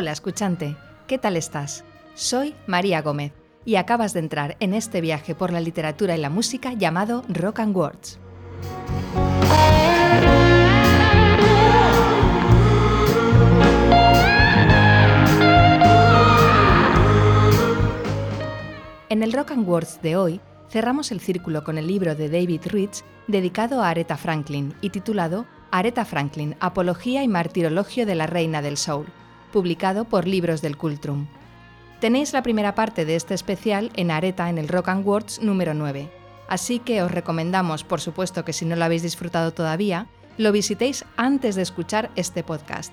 Hola escuchante, ¿qué tal estás? Soy María Gómez y acabas de entrar en este viaje por la literatura y la música llamado Rock and Words. En el Rock and Words de hoy cerramos el círculo con el libro de David Rich dedicado a Aretha Franklin y titulado Aretha Franklin, Apología y Martirologio de la Reina del Soul publicado por Libros del Cultrum. Tenéis la primera parte de este especial en Areta en el Rock and Words número 9, así que os recomendamos, por supuesto que si no lo habéis disfrutado todavía, lo visitéis antes de escuchar este podcast.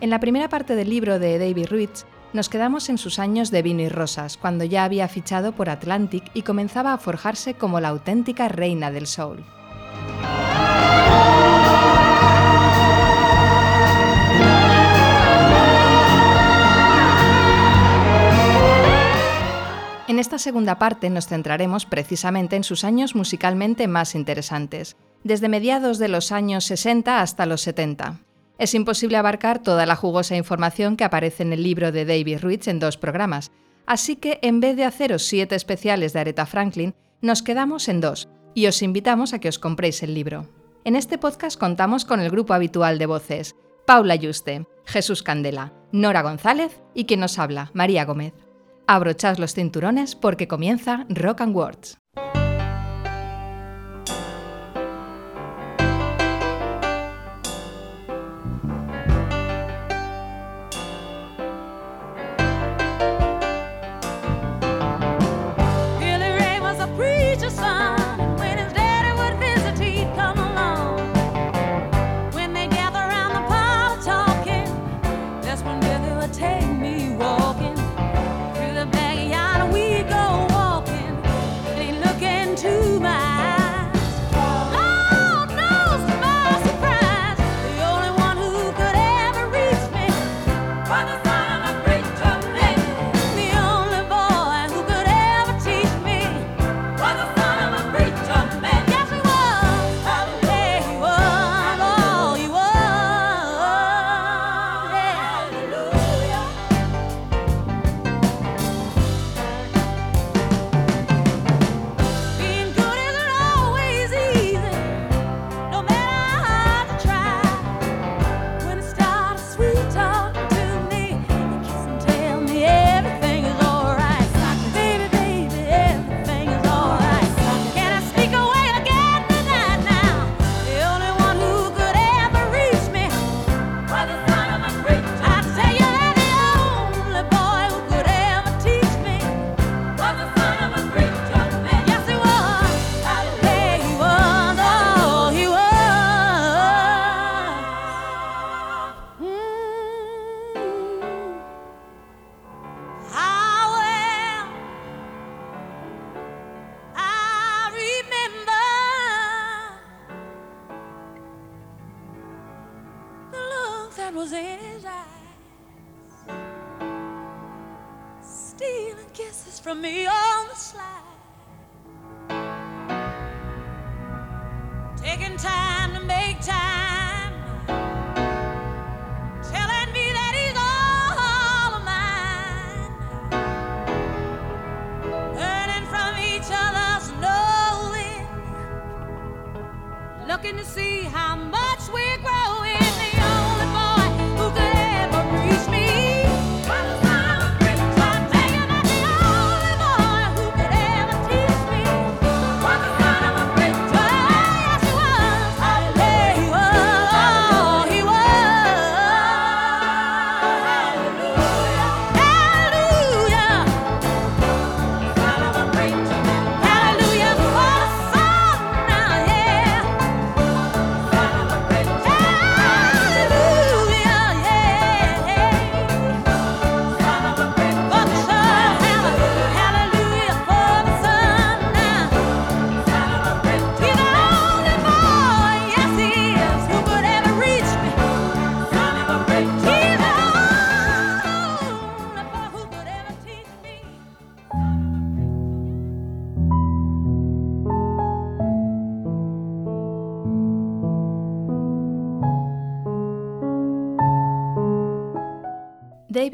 En la primera parte del libro de David Ruiz nos quedamos en sus años de vino y rosas, cuando ya había fichado por Atlantic y comenzaba a forjarse como la auténtica reina del soul. En esta segunda parte nos centraremos precisamente en sus años musicalmente más interesantes, desde mediados de los años 60 hasta los 70. Es imposible abarcar toda la jugosa información que aparece en el libro de David Ruiz en dos programas, así que en vez de haceros siete especiales de Aretha Franklin, nos quedamos en dos, y os invitamos a que os compréis el libro. En este podcast contamos con el grupo habitual de voces, Paula Yuste, Jesús Candela, Nora González y quien nos habla, María Gómez. Abrochad los cinturones porque comienza Rock and Words.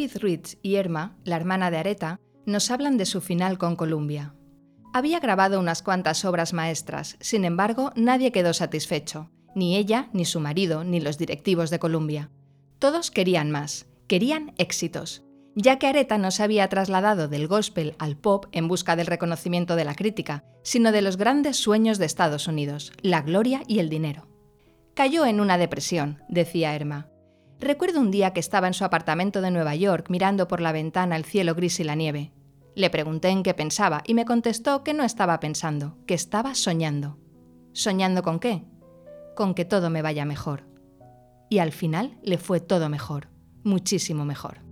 David Ritz y Irma, la hermana de Aretha, nos hablan de su final con Columbia. Había grabado unas cuantas obras maestras, sin embargo, nadie quedó satisfecho, ni ella, ni su marido, ni los directivos de Columbia. Todos querían más, querían éxitos, ya que Aretha no se había trasladado del gospel al pop en busca del reconocimiento de la crítica, sino de los grandes sueños de Estados Unidos, la gloria y el dinero. Cayó en una depresión, decía Irma. Recuerdo un día que estaba en su apartamento de Nueva York mirando por la ventana el cielo gris y la nieve. Le pregunté en qué pensaba y me contestó que no estaba pensando, que estaba soñando. ¿Soñando con qué? Con que todo me vaya mejor. Y al final le fue todo mejor, muchísimo mejor.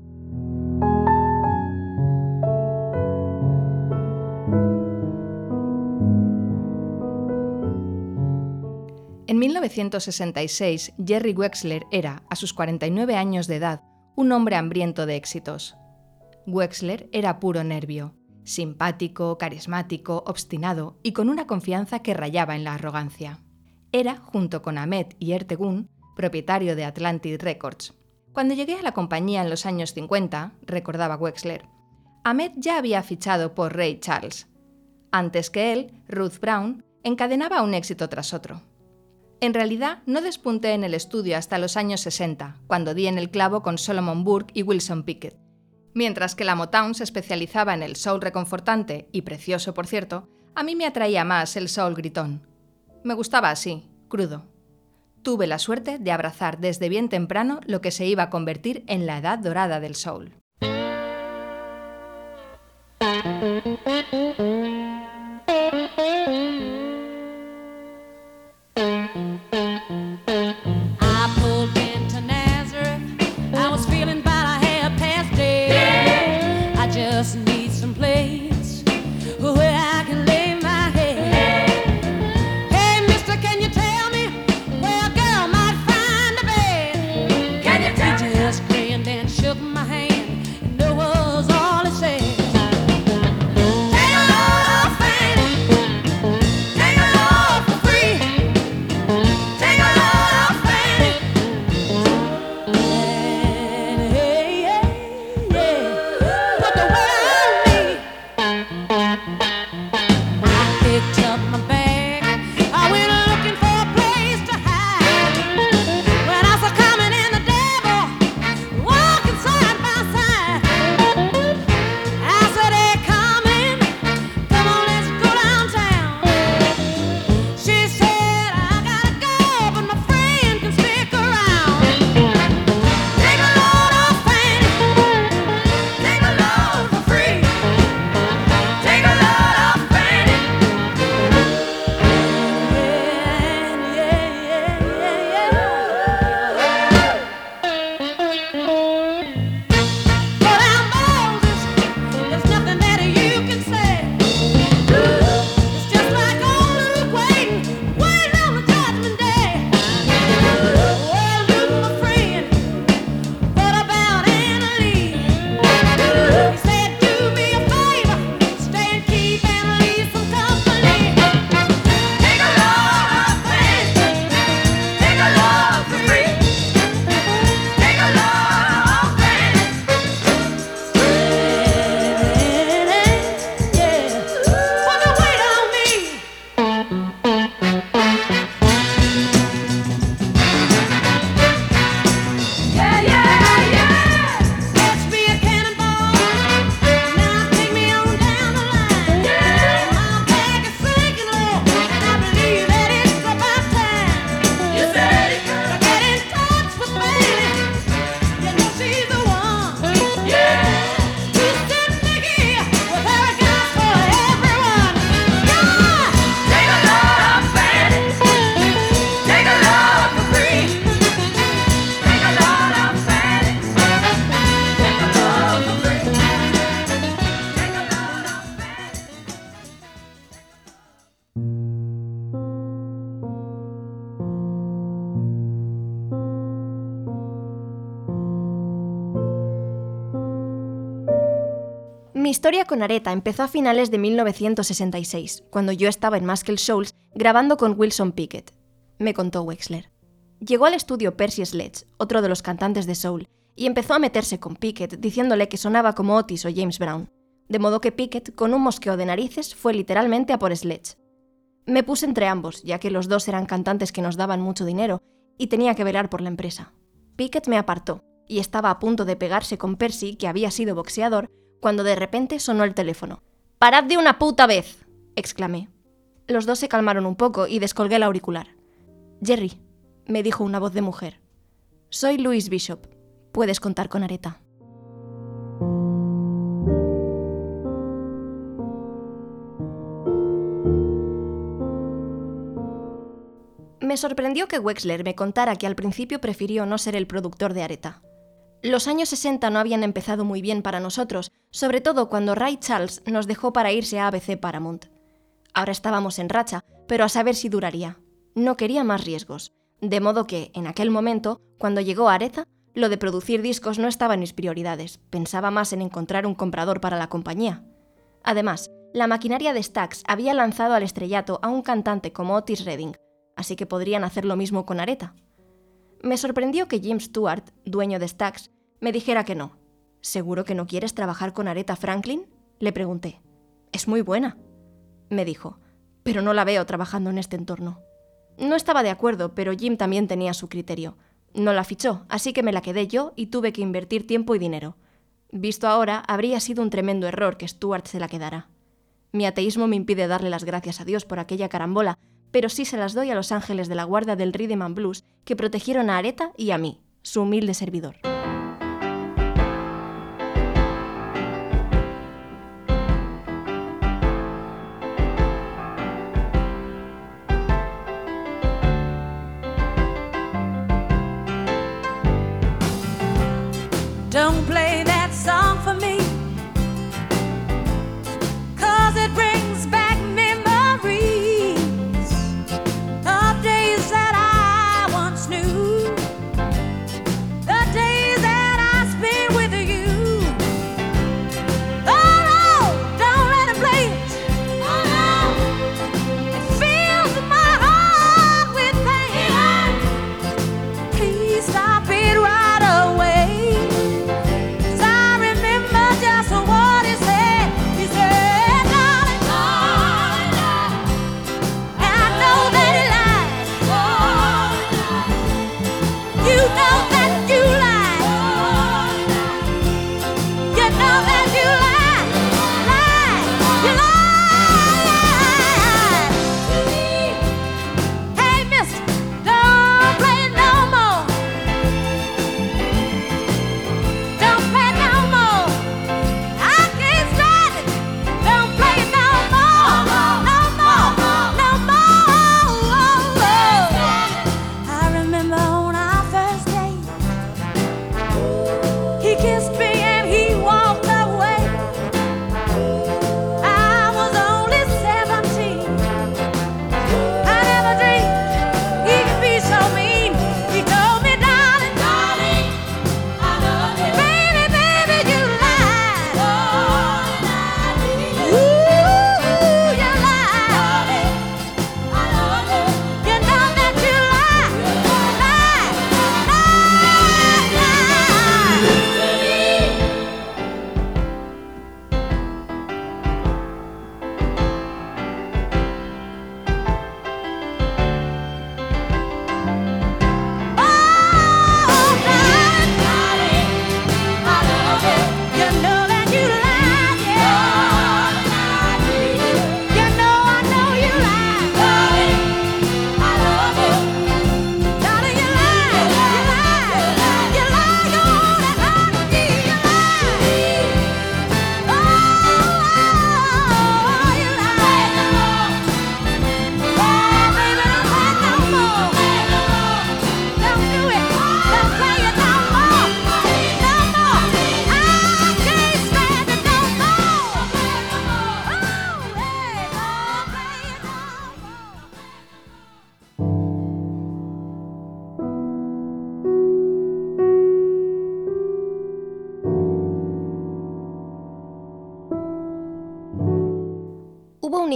1966, Jerry Wexler era, a sus 49 años de edad, un hombre hambriento de éxitos. Wexler era puro nervio, simpático, carismático, obstinado y con una confianza que rayaba en la arrogancia. Era, junto con Ahmed y Ertegun, propietario de Atlantic Records. Cuando llegué a la compañía en los años 50, recordaba Wexler, Ahmed ya había fichado por Ray Charles. Antes que él, Ruth Brown encadenaba un éxito tras otro. En realidad, no despunté en el estudio hasta los años 60, cuando di en el clavo con Solomon Burke y Wilson Pickett. Mientras que la Motown se especializaba en el soul reconfortante, y precioso por cierto, a mí me atraía más el soul gritón. Me gustaba así, crudo. Tuve la suerte de abrazar desde bien temprano lo que se iba a convertir en la edad dorada del soul. Historia con Areta empezó a finales de 1966, cuando yo estaba en Muscle Shoals grabando con Wilson Pickett. Me contó Wexler. Llegó al estudio Percy Sledge, otro de los cantantes de soul, y empezó a meterse con Pickett diciéndole que sonaba como Otis o James Brown. De modo que Pickett, con un mosqueo de narices, fue literalmente a por Sledge. Me puse entre ambos, ya que los dos eran cantantes que nos daban mucho dinero y tenía que velar por la empresa. Pickett me apartó y estaba a punto de pegarse con Percy, que había sido boxeador, cuando de repente sonó el teléfono. ¡Parad de una puta vez! exclamé. Los dos se calmaron un poco y descolgué el auricular. Jerry, me dijo una voz de mujer. Soy Louis Bishop. Puedes contar con Areta. Me sorprendió que Wexler me contara que al principio prefirió no ser el productor de Areta. Los años 60 no habían empezado muy bien para nosotros, sobre todo cuando Ray Charles nos dejó para irse a ABC Paramount. Ahora estábamos en racha, pero a saber si duraría. No quería más riesgos, de modo que, en aquel momento, cuando llegó Areta, lo de producir discos no estaba en mis prioridades, pensaba más en encontrar un comprador para la compañía. Además, la maquinaria de Stax había lanzado al estrellato a un cantante como Otis Redding, así que podrían hacer lo mismo con Areta. Me sorprendió que Jim Stewart, dueño de Stax, me dijera que no. ¿Seguro que no quieres trabajar con Aretha Franklin? Le pregunté. Es muy buena, me dijo, pero no la veo trabajando en este entorno. No estaba de acuerdo, pero Jim también tenía su criterio. No la fichó, así que me la quedé yo y tuve que invertir tiempo y dinero. Visto ahora, habría sido un tremendo error que Stewart se la quedara. Mi ateísmo me impide darle las gracias a Dios por aquella carambola, pero sí se las doy a los ángeles de la guarda del Rhythm Blues que protegieron a Areta y a mí, su humilde servidor.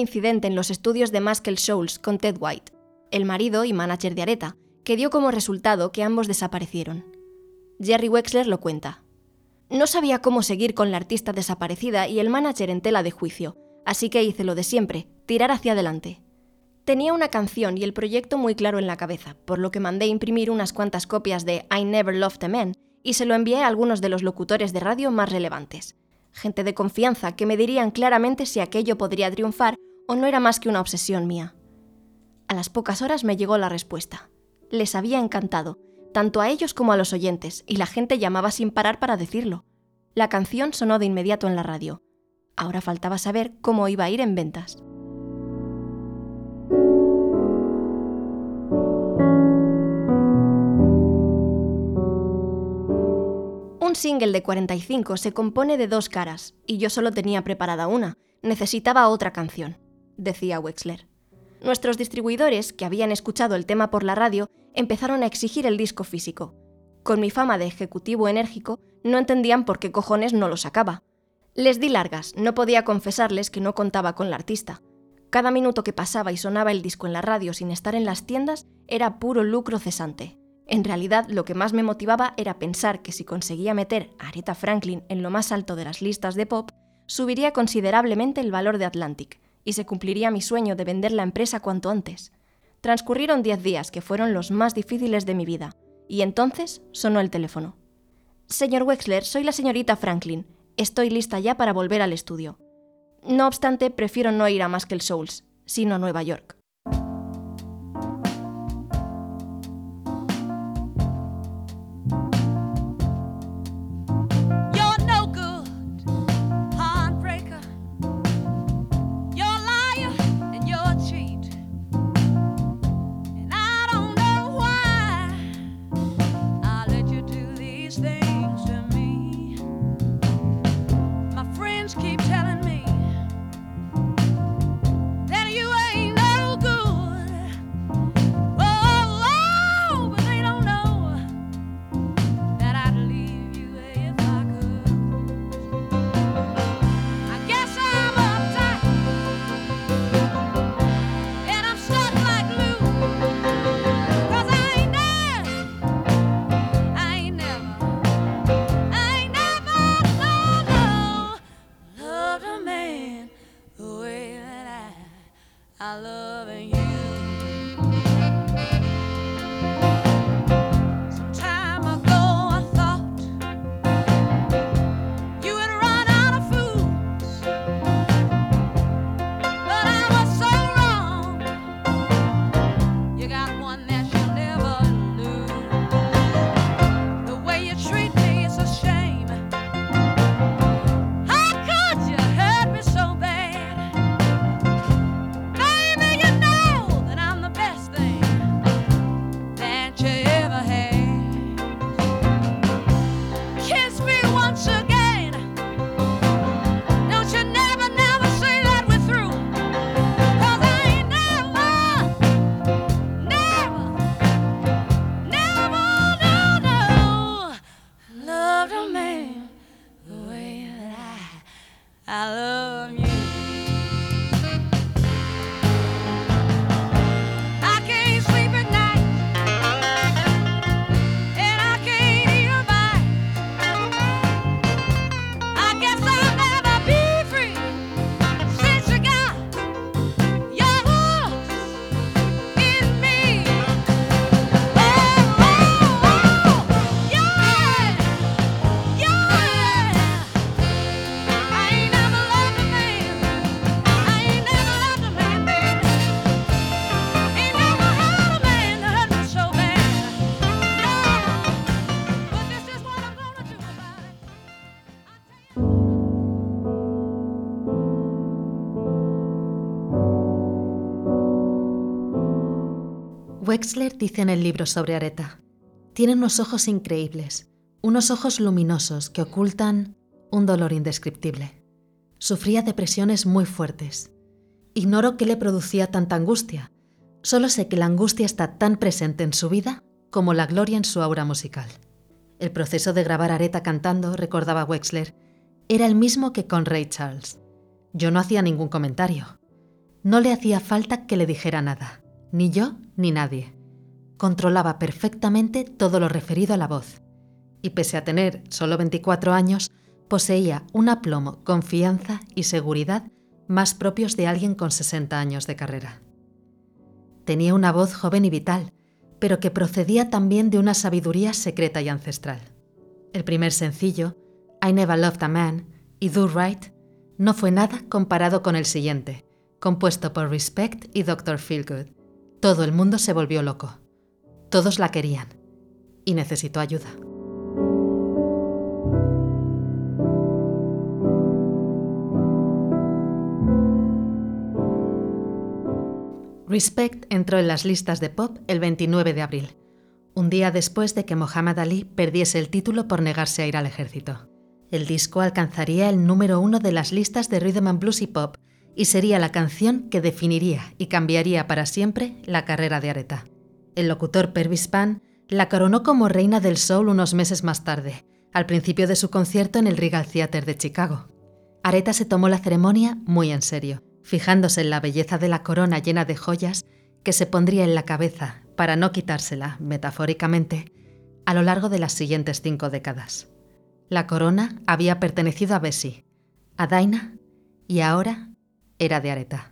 Incidente en los estudios de Muscle Shoals con Ted White, el marido y manager de Areta, que dio como resultado que ambos desaparecieron. Jerry Wexler lo cuenta. No sabía cómo seguir con la artista desaparecida y el manager en tela de juicio, así que hice lo de siempre, tirar hacia adelante. Tenía una canción y el proyecto muy claro en la cabeza, por lo que mandé imprimir unas cuantas copias de I Never Loved a Man y se lo envié a algunos de los locutores de radio más relevantes. Gente de confianza que me dirían claramente si aquello podría triunfar o no era más que una obsesión mía. A las pocas horas me llegó la respuesta. Les había encantado, tanto a ellos como a los oyentes, y la gente llamaba sin parar para decirlo. La canción sonó de inmediato en la radio. Ahora faltaba saber cómo iba a ir en ventas. Un single de 45 se compone de dos caras, y yo solo tenía preparada una. Necesitaba otra canción, decía Wexler. Nuestros distribuidores, que habían escuchado el tema por la radio, empezaron a exigir el disco físico. Con mi fama de ejecutivo enérgico, no entendían por qué cojones no lo sacaba. Les di largas, no podía confesarles que no contaba con la artista. Cada minuto que pasaba y sonaba el disco en la radio sin estar en las tiendas era puro lucro cesante. En realidad, lo que más me motivaba era pensar que si conseguía meter a Aretha Franklin en lo más alto de las listas de pop, subiría considerablemente el valor de Atlantic y se cumpliría mi sueño de vender la empresa cuanto antes. Transcurrieron 10 días que fueron los más difíciles de mi vida, y entonces sonó el teléfono. Señor Wexler, soy la señorita Franklin. Estoy lista ya para volver al estudio. No obstante, prefiero no ir a más que el Souls, sino a Nueva York. Wexler dice en el libro sobre Aretha, tiene unos ojos increíbles, unos ojos luminosos que ocultan un dolor indescriptible. Sufría depresiones muy fuertes. Ignoro qué le producía tanta angustia, solo sé que la angustia está tan presente en su vida como la gloria en su aura musical. El proceso de grabar a Aretha cantando, recordaba Wexler, era el mismo que con Ray Charles. Yo no hacía ningún comentario. No le hacía falta que le dijera nada, ni yo ni nadie. Controlaba perfectamente todo lo referido a la voz. y pese a tener solo 24 años, poseía un aplomo, confianza y seguridad más propios de alguien con 60 años de carrera. Tenía una voz joven y vital, pero que procedía también de una sabiduría secreta y ancestral. El primer sencillo, I Never Loved a Man y Do Right, no fue nada comparado con el siguiente, compuesto por Respect y Dr. Feelgood. Todo el mundo se volvió loco. Todos la querían y necesitó ayuda. Respect entró en las listas de pop el 29 de abril, un día después de que Muhammad Ali perdiese el título por negarse a ir al ejército. El disco alcanzaría el número uno de las listas de rhythm and blues y pop y sería la canción que definiría y cambiaría para siempre la carrera de Aretha. El locutor Pervis Pan la coronó como reina del soul unos meses más tarde, al principio de su concierto en el Regal Theatre de Chicago. Aretha se tomó la ceremonia muy en serio, fijándose en la belleza de la corona llena de joyas que se pondría en la cabeza para no quitársela, metafóricamente, a lo largo de las siguientes cinco décadas. La corona había pertenecido a Bessie, a Dinah y ahora era de Aretha.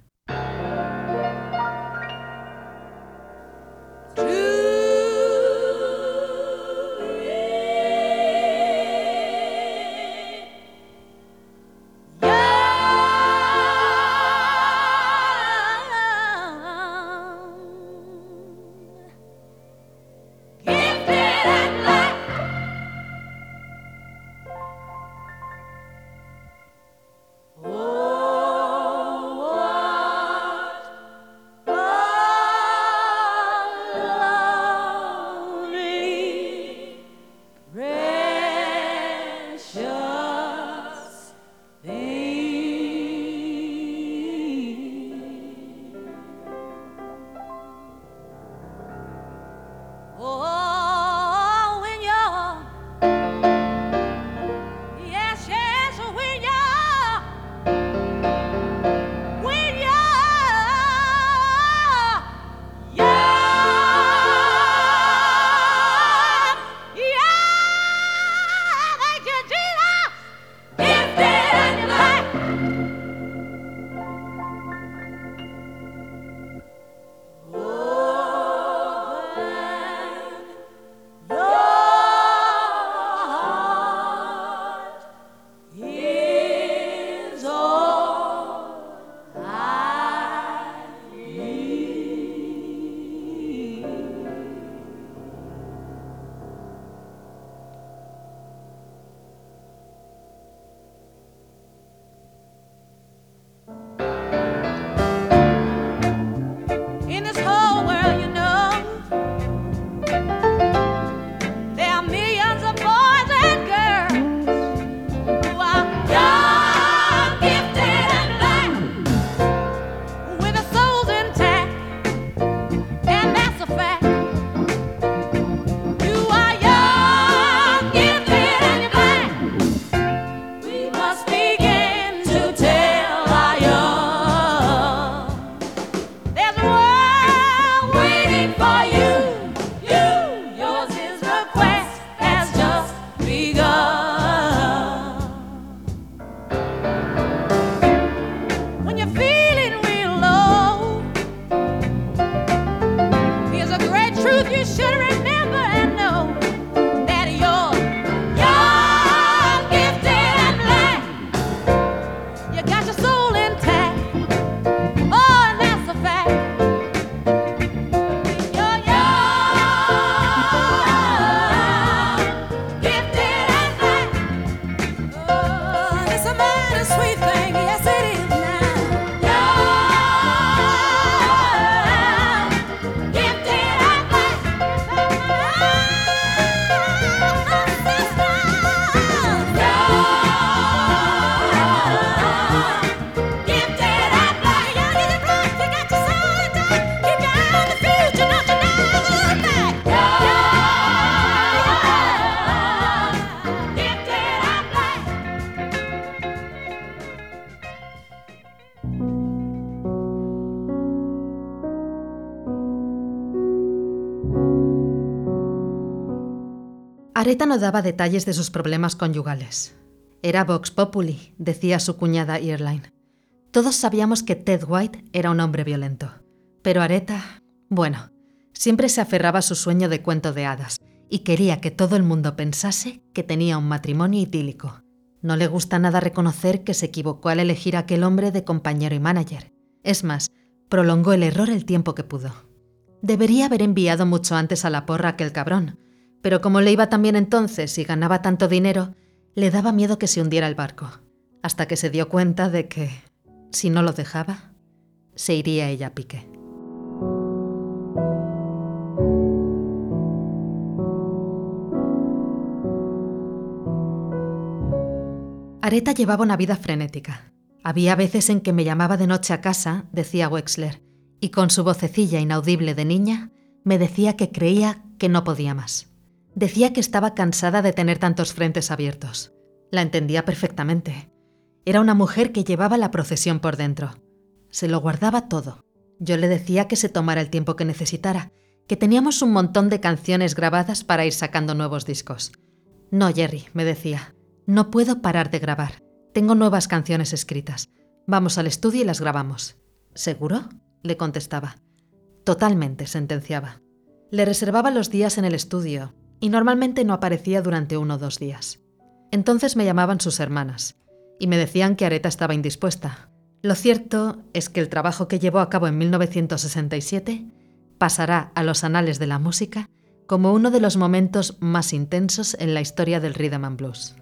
Areta no daba detalles de sus problemas conyugales. Era Vox Populi, decía su cuñada Earline. Todos sabíamos que Ted White era un hombre violento. Pero Areta, bueno, siempre se aferraba a su sueño de cuento de hadas y quería que todo el mundo pensase que tenía un matrimonio idílico. No le gusta nada reconocer que se equivocó al elegir a aquel hombre de compañero y manager. Es más, prolongó el error el tiempo que pudo. Debería haber enviado mucho antes a la porra aquel cabrón, pero como le iba tan bien entonces y ganaba tanto dinero, le daba miedo que se hundiera el barco, hasta que se dio cuenta de que, si no lo dejaba, se iría ella a pique. Areta llevaba una vida frenética. Había veces en que me llamaba de noche a casa, decía Wexler, y con su vocecilla inaudible de niña me decía que creía que no podía más. Decía que estaba cansada de tener tantos frentes abiertos. La entendía perfectamente. Era una mujer que llevaba la procesión por dentro. Se lo guardaba todo. Yo le decía que se tomara el tiempo que necesitara, que teníamos un montón de canciones grabadas para ir sacando nuevos discos. No, Jerry, me decía, no puedo parar de grabar. Tengo nuevas canciones escritas. Vamos al estudio y las grabamos. ¿Seguro? le contestaba. Totalmente, sentenciaba. Le reservaba los días en el estudio y normalmente no aparecía durante uno o dos días. Entonces me llamaban sus hermanas y me decían que Areta estaba indispuesta. Lo cierto es que el trabajo que llevó a cabo en 1967 pasará a los anales de la música como uno de los momentos más intensos en la historia del rhythm and blues.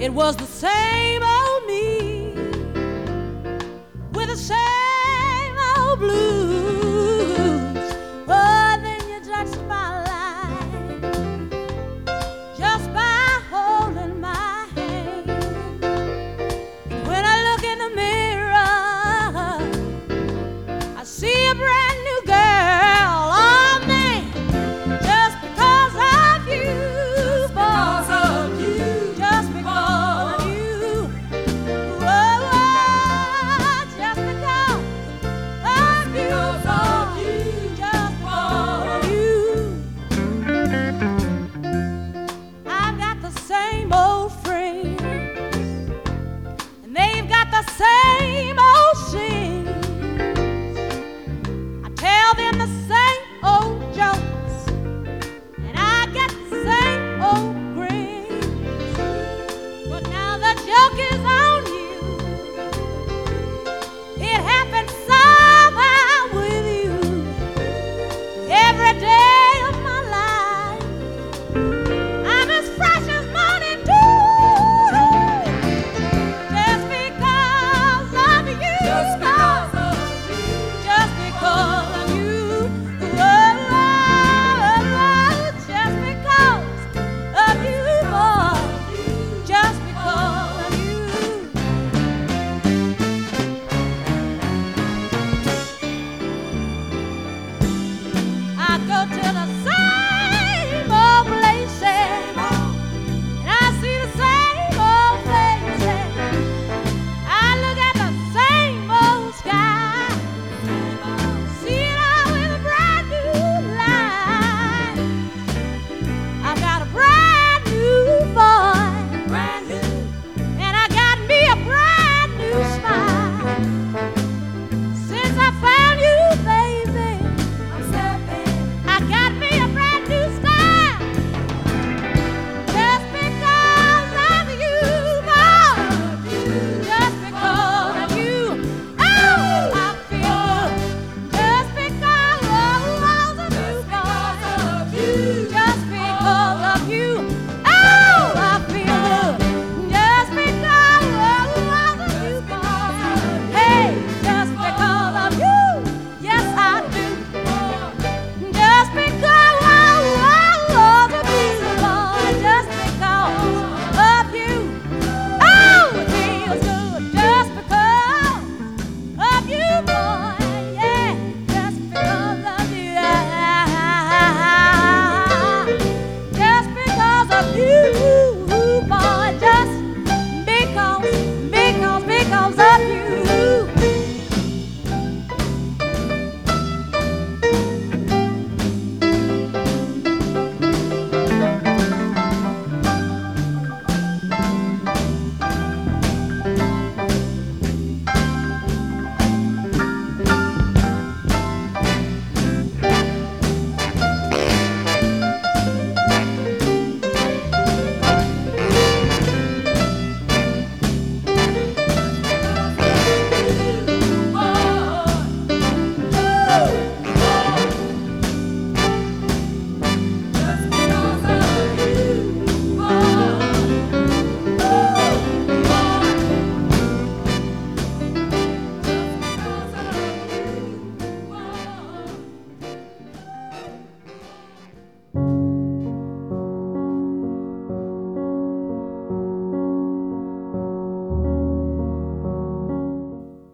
It was the same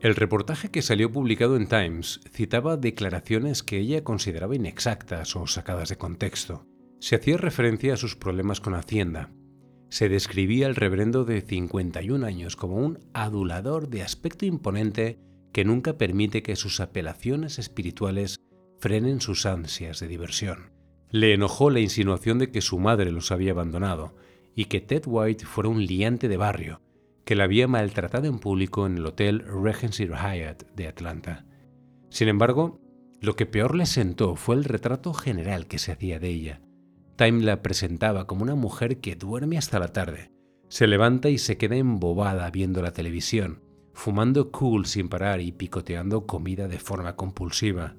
El reportaje que salió publicado en Times citaba declaraciones que ella consideraba inexactas o sacadas de contexto. Se hacía referencia a sus problemas con Hacienda. Se describía al reverendo de 51 años como un adulador de aspecto imponente que nunca permite que sus apelaciones espirituales frenen sus ansias de diversión. Le enojó la insinuación de que su madre los había abandonado y que Ted White fuera un liante de barrio, que la había maltratado en público en el hotel Regency Hyatt de Atlanta. Sin embargo, lo que peor le sentó fue el retrato general que se hacía de ella. Time la presentaba como una mujer que duerme hasta la tarde, se levanta y se queda embobada viendo la televisión, fumando cool sin parar y picoteando comida de forma compulsiva.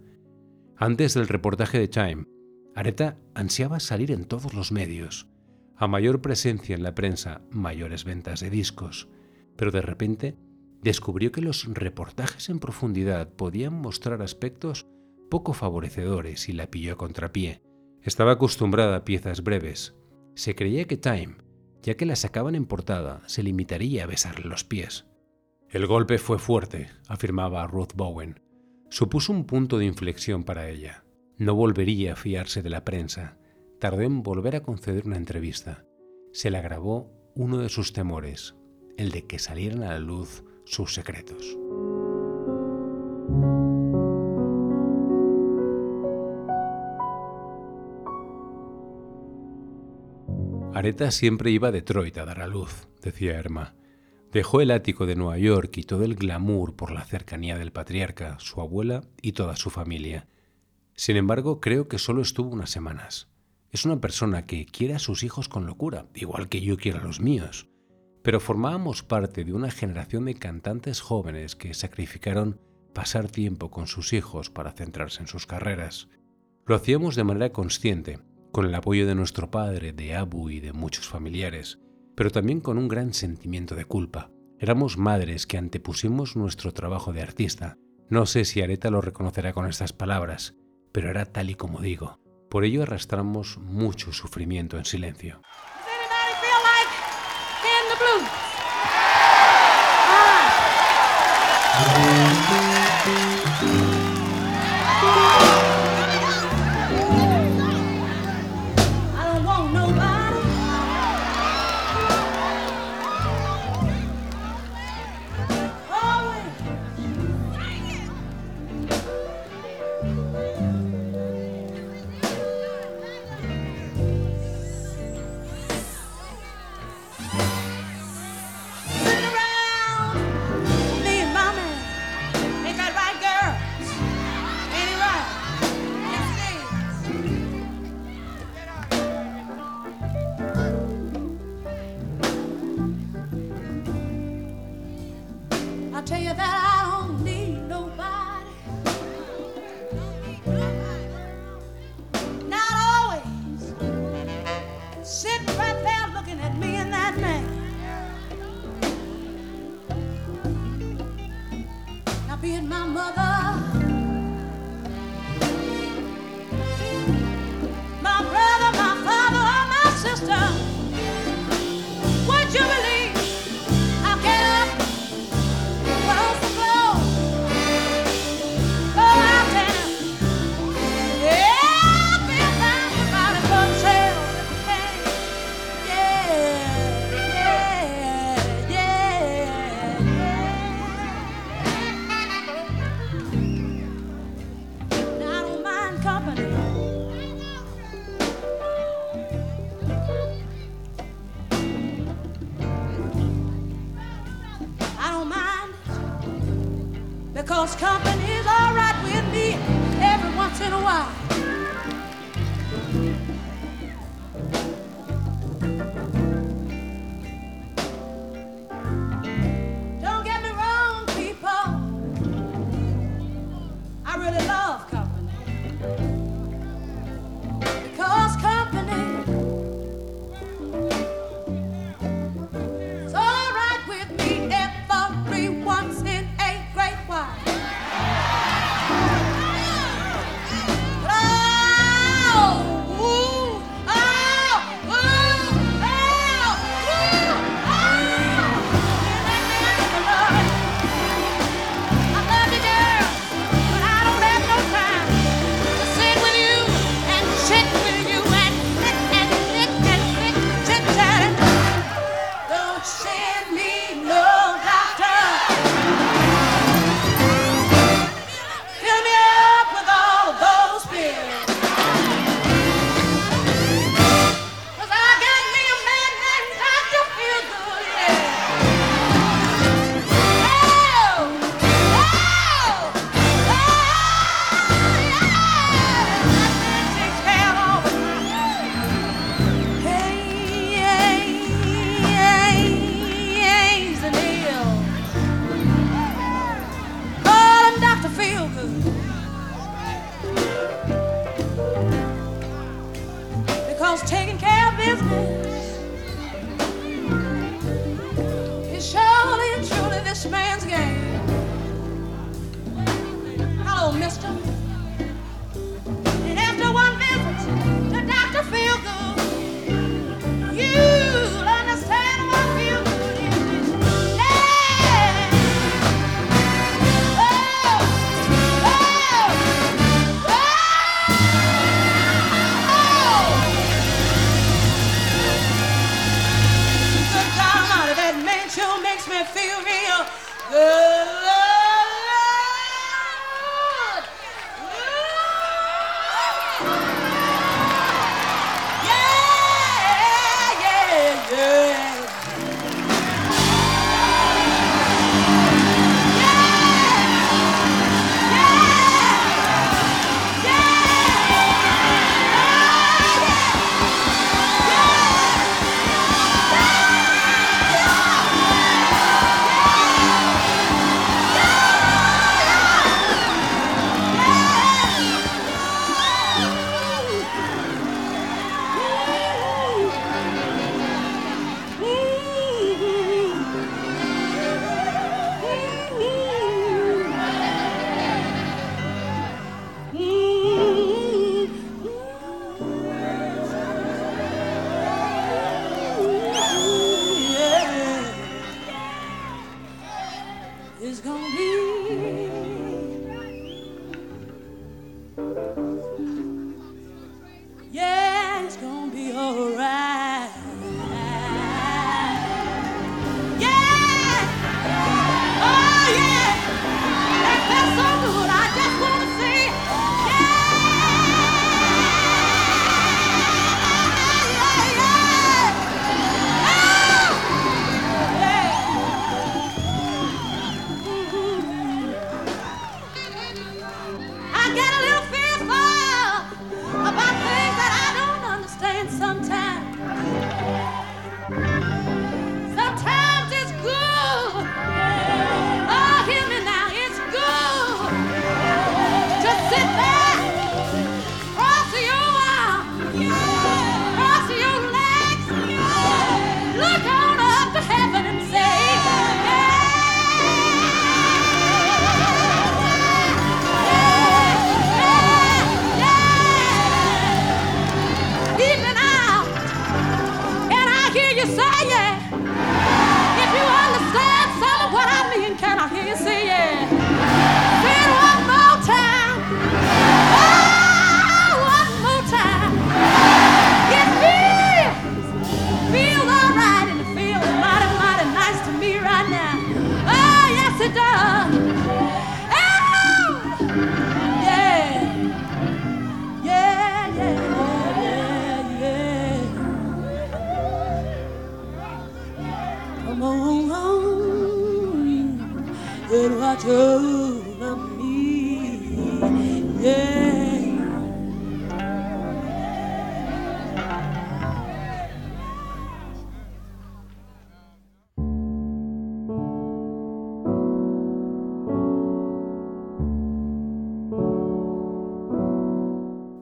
Antes del reportaje de Time, Areta ansiaba salir en todos los medios. A mayor presencia en la prensa, mayores ventas de discos pero de repente descubrió que los reportajes en profundidad podían mostrar aspectos poco favorecedores y la pilló a contrapié. Estaba acostumbrada a piezas breves. Se creía que Time, ya que la sacaban en portada, se limitaría a besarle los pies. El golpe fue fuerte, afirmaba Ruth Bowen. Supuso un punto de inflexión para ella. No volvería a fiarse de la prensa. Tardó en volver a conceder una entrevista. Se le agravó uno de sus temores, el de que salieran a la luz sus secretos. Areta siempre iba a Detroit a dar a luz, decía Erma. Dejó el ático de Nueva York y todo el glamour por la cercanía del patriarca, su abuela y toda su familia. Sin embargo, creo que solo estuvo unas semanas. Es una persona que quiere a sus hijos con locura, igual que yo quiero a los míos pero formábamos parte de una generación de cantantes jóvenes que sacrificaron pasar tiempo con sus hijos para centrarse en sus carreras. Lo hacíamos de manera consciente, con el apoyo de nuestro padre, de Abu y de muchos familiares, pero también con un gran sentimiento de culpa. Éramos madres que antepusimos nuestro trabajo de artista. No sé si Areta lo reconocerá con estas palabras, pero era tal y como digo. Por ello arrastramos mucho sufrimiento en silencio. In the blues? I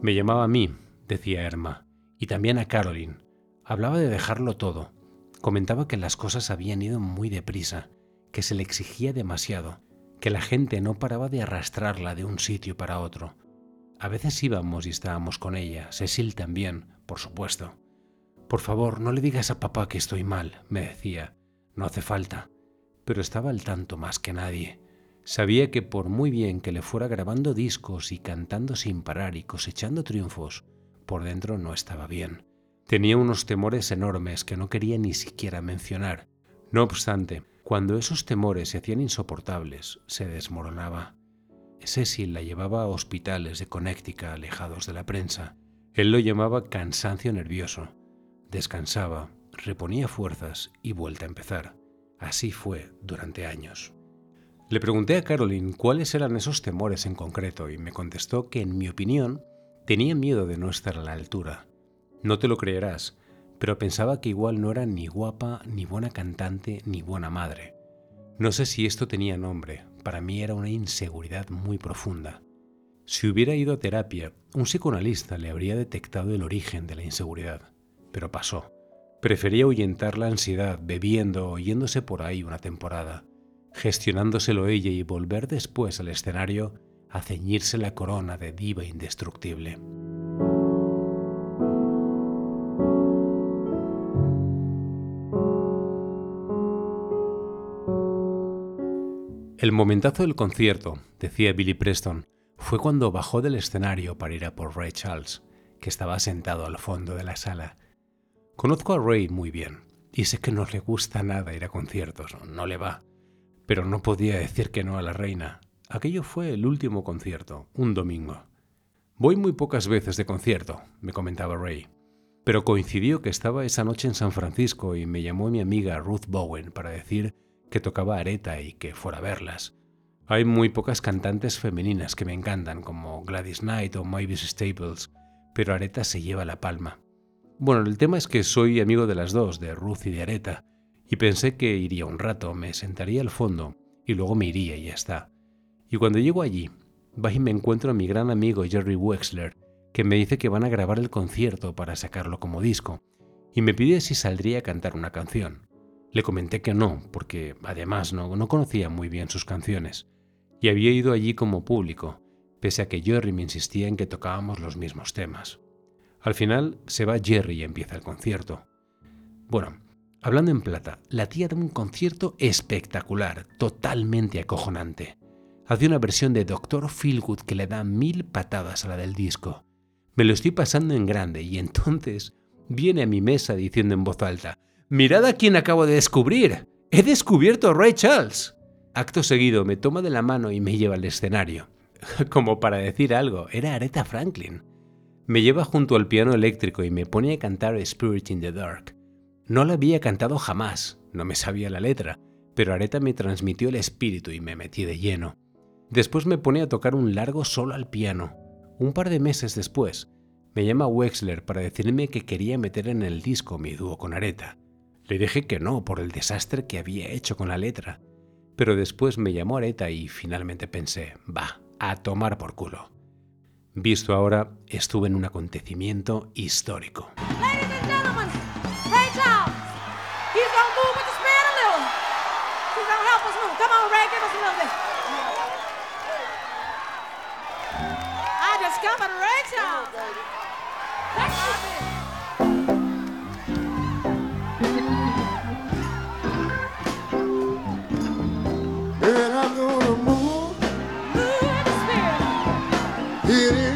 Me llamaba a mí, decía Erma, y también a Caroline. Hablaba de dejarlo todo. Comentaba que las cosas habían ido muy deprisa, que se le exigía demasiado, que la gente no paraba de arrastrarla de un sitio para otro. A veces íbamos y estábamos con ella, Cecil también, por supuesto. Por favor, no le digas a papá que estoy mal, me decía. No hace falta. Pero estaba al tanto más que nadie. Sabía que por muy bien que le fuera grabando discos y cantando sin parar y cosechando triunfos, por dentro no estaba bien. Tenía unos temores enormes que no quería ni siquiera mencionar. No obstante, cuando esos temores se hacían insoportables, se desmoronaba. Cecil la llevaba a hospitales de Connecticut alejados de la prensa. Él lo llamaba cansancio nervioso. Descansaba, reponía fuerzas y vuelta a empezar. Así fue durante años. Le pregunté a Caroline cuáles eran esos temores en concreto y me contestó que, en mi opinión, tenía miedo de no estar a la altura. No te lo creerás, pero pensaba que igual no era ni guapa, ni buena cantante, ni buena madre. No sé si esto tenía nombre, para mí era una inseguridad muy profunda. Si hubiera ido a terapia, un psicoanalista le habría detectado el origen de la inseguridad. Pero pasó. Prefería ahuyentar la ansiedad bebiendo o yéndose por ahí una temporada, gestionándoselo ella y volver después al escenario a ceñirse la corona de diva indestructible. El momentazo del concierto, decía Billy Preston, fue cuando bajó del escenario para ir a por Ray Charles, que estaba sentado al fondo de la sala. Conozco a Ray muy bien y sé que no le gusta nada ir a conciertos, no le va. Pero no podía decir que no a la reina. Aquello fue el último concierto, un domingo. Voy muy pocas veces de concierto, me comentaba Ray. Pero coincidió que estaba esa noche en San Francisco y me llamó mi amiga Ruth Bowen para decir que tocaba areta y que fuera a verlas. Hay muy pocas cantantes femeninas que me encantan, como Gladys Knight o Mavis Staples, pero Areta se lleva la palma. Bueno, el tema es que soy amigo de las dos, de Ruth y de Areta, y pensé que iría un rato, me sentaría al fondo y luego me iría y ya está. Y cuando llego allí, va y me encuentro a mi gran amigo Jerry Wexler, que me dice que van a grabar el concierto para sacarlo como disco, y me pide si saldría a cantar una canción. Le comenté que no, porque además no, no conocía muy bien sus canciones, y había ido allí como público, pese a que Jerry me insistía en que tocábamos los mismos temas. Al final se va Jerry y empieza el concierto. Bueno, hablando en plata, la tía da un concierto espectacular, totalmente acojonante. Hace una versión de Doctor Feelgood que le da mil patadas a la del disco. Me lo estoy pasando en grande y entonces viene a mi mesa diciendo en voz alta, Mirad a quién acabo de descubrir. He descubierto a Ray Charles. Acto seguido me toma de la mano y me lleva al escenario. Como para decir algo, era Aretha Franklin. Me lleva junto al piano eléctrico y me pone a cantar Spirit in the Dark. No la había cantado jamás, no me sabía la letra, pero Aretha me transmitió el espíritu y me metí de lleno. Después me pone a tocar un largo solo al piano. Un par de meses después, me llama Wexler para decirme que quería meter en el disco mi dúo con Aretha. Le dije que no por el desastre que había hecho con la letra. Pero después me llamó Aretha y finalmente pensé, va, a tomar por culo. Visto ahora, estuve en un acontecimiento histórico. I discovered Rachel. And I'm gonna move. Move in the spirit. It is.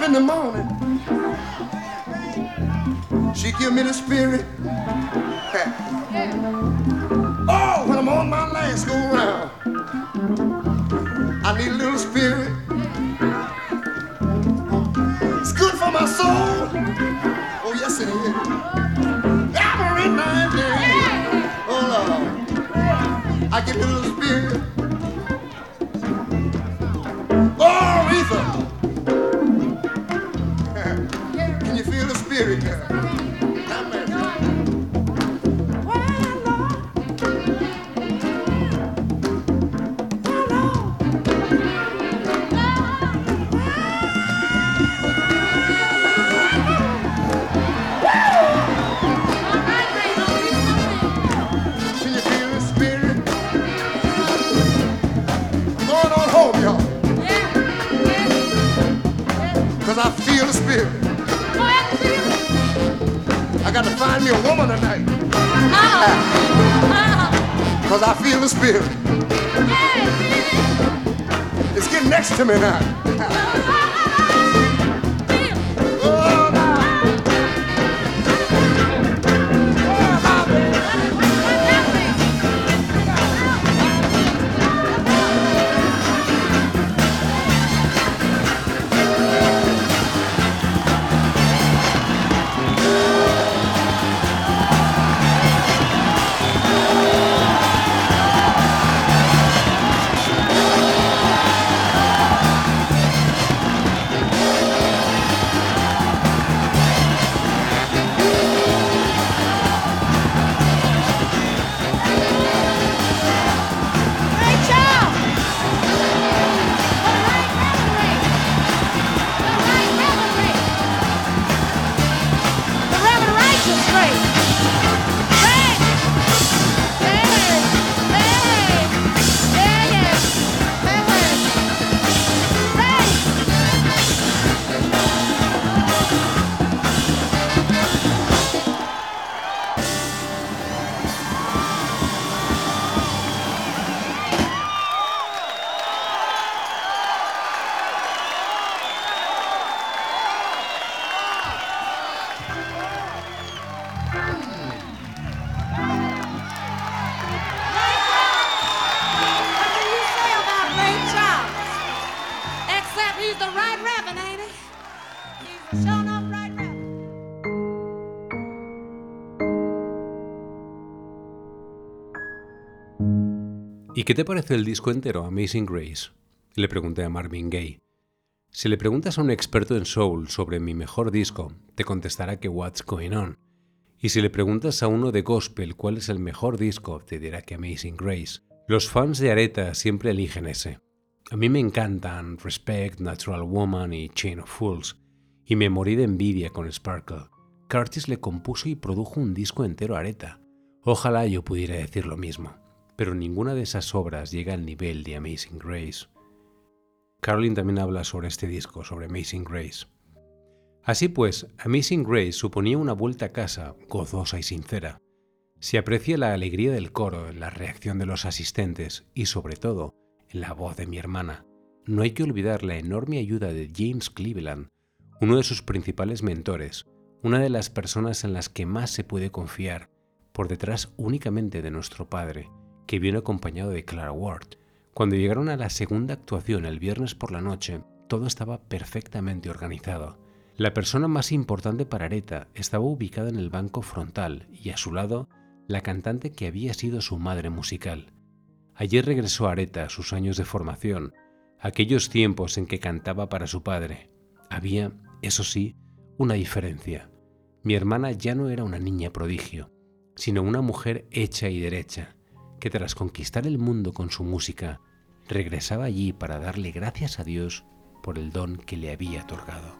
up in the morning. She give me the spirit. I got to find me a woman tonight. Because I feel the spirit. It's getting next to me now. ¿Qué te parece el disco entero, Amazing Grace? Le pregunté a Marvin Gaye. Si le preguntas a un experto en soul sobre mi mejor disco, te contestará que What's Going On. Y si le preguntas a uno de gospel cuál es el mejor disco, te dirá que Amazing Grace. Los fans de Areta siempre eligen ese. A mí me encantan Respect, Natural Woman y Chain of Fools, y me morí de envidia con Sparkle. Curtis le compuso y produjo un disco entero a Areta. Ojalá yo pudiera decir lo mismo pero ninguna de esas obras llega al nivel de Amazing Grace. Caroline también habla sobre este disco, sobre Amazing Grace. Así pues, Amazing Grace suponía una vuelta a casa gozosa y sincera. Se aprecia la alegría del coro en la reacción de los asistentes y sobre todo en la voz de mi hermana. No hay que olvidar la enorme ayuda de James Cleveland, uno de sus principales mentores, una de las personas en las que más se puede confiar, por detrás únicamente de nuestro padre, que vino acompañado de Clara Ward. Cuando llegaron a la segunda actuación el viernes por la noche, todo estaba perfectamente organizado. La persona más importante para Areta estaba ubicada en el banco frontal y a su lado la cantante que había sido su madre musical. Ayer regresó Areta a sus años de formación, aquellos tiempos en que cantaba para su padre. Había, eso sí, una diferencia. Mi hermana ya no era una niña prodigio, sino una mujer hecha y derecha, que tras conquistar el mundo con su música, regresaba allí para darle gracias a Dios por el don que le había otorgado.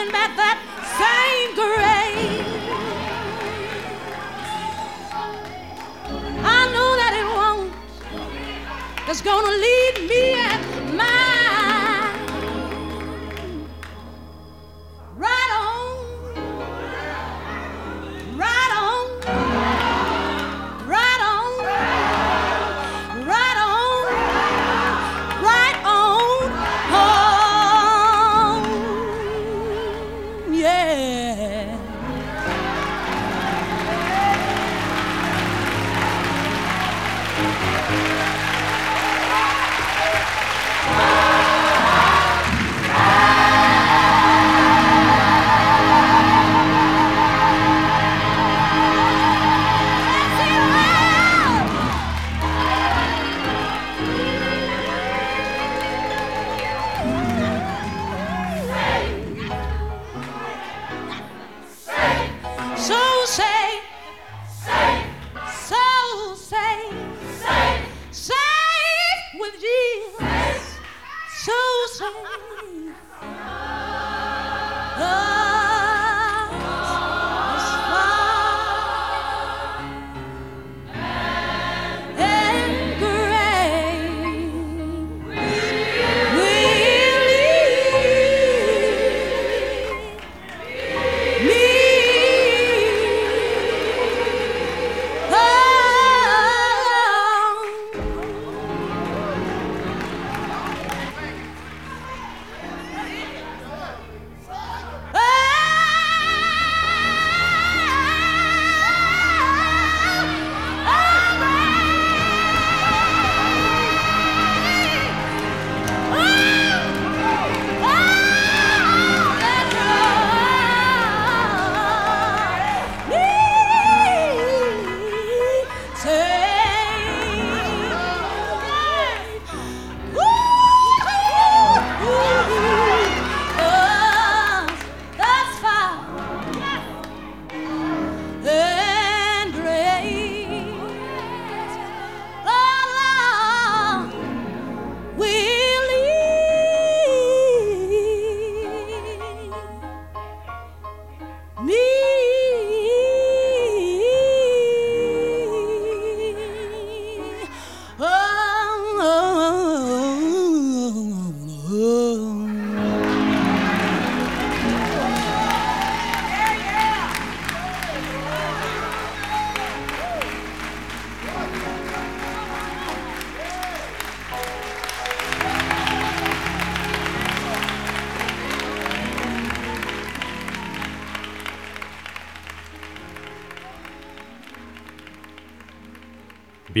Nothing but that same grace. I know that it won't. That's gonna lead me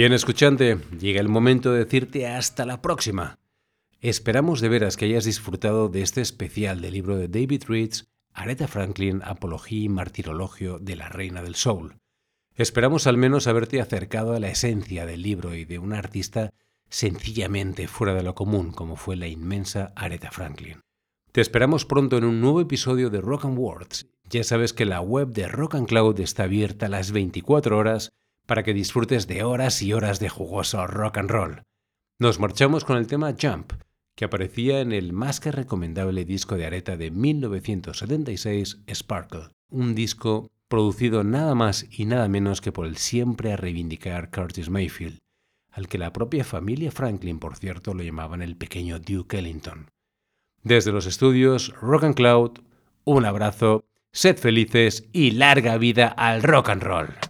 Bien, escuchante, llega el momento de decirte hasta la próxima. Esperamos de veras que hayas disfrutado de este especial del libro de David Reeds, Aretha Franklin, Apología y Martirologio de la Reina del Soul. Esperamos al menos haberte acercado a la esencia del libro y de una artista sencillamente fuera de lo común como fue la inmensa Aretha Franklin. Te esperamos pronto en un nuevo episodio de Rock and Words. Ya sabes que la web de Rock and Cloud está abierta las 24 horas para que disfrutes de horas y horas de jugoso rock and roll. Nos marchamos con el tema Jump, que aparecía en el más que recomendable disco de Areta de 1976, Sparkle, un disco producido nada más y nada menos que por el siempre a reivindicar Curtis Mayfield, al que la propia familia Franklin, por cierto, lo llamaban el pequeño Duke Ellington. Desde los estudios Rock and Cloud, un abrazo, sed felices y larga vida al rock and roll.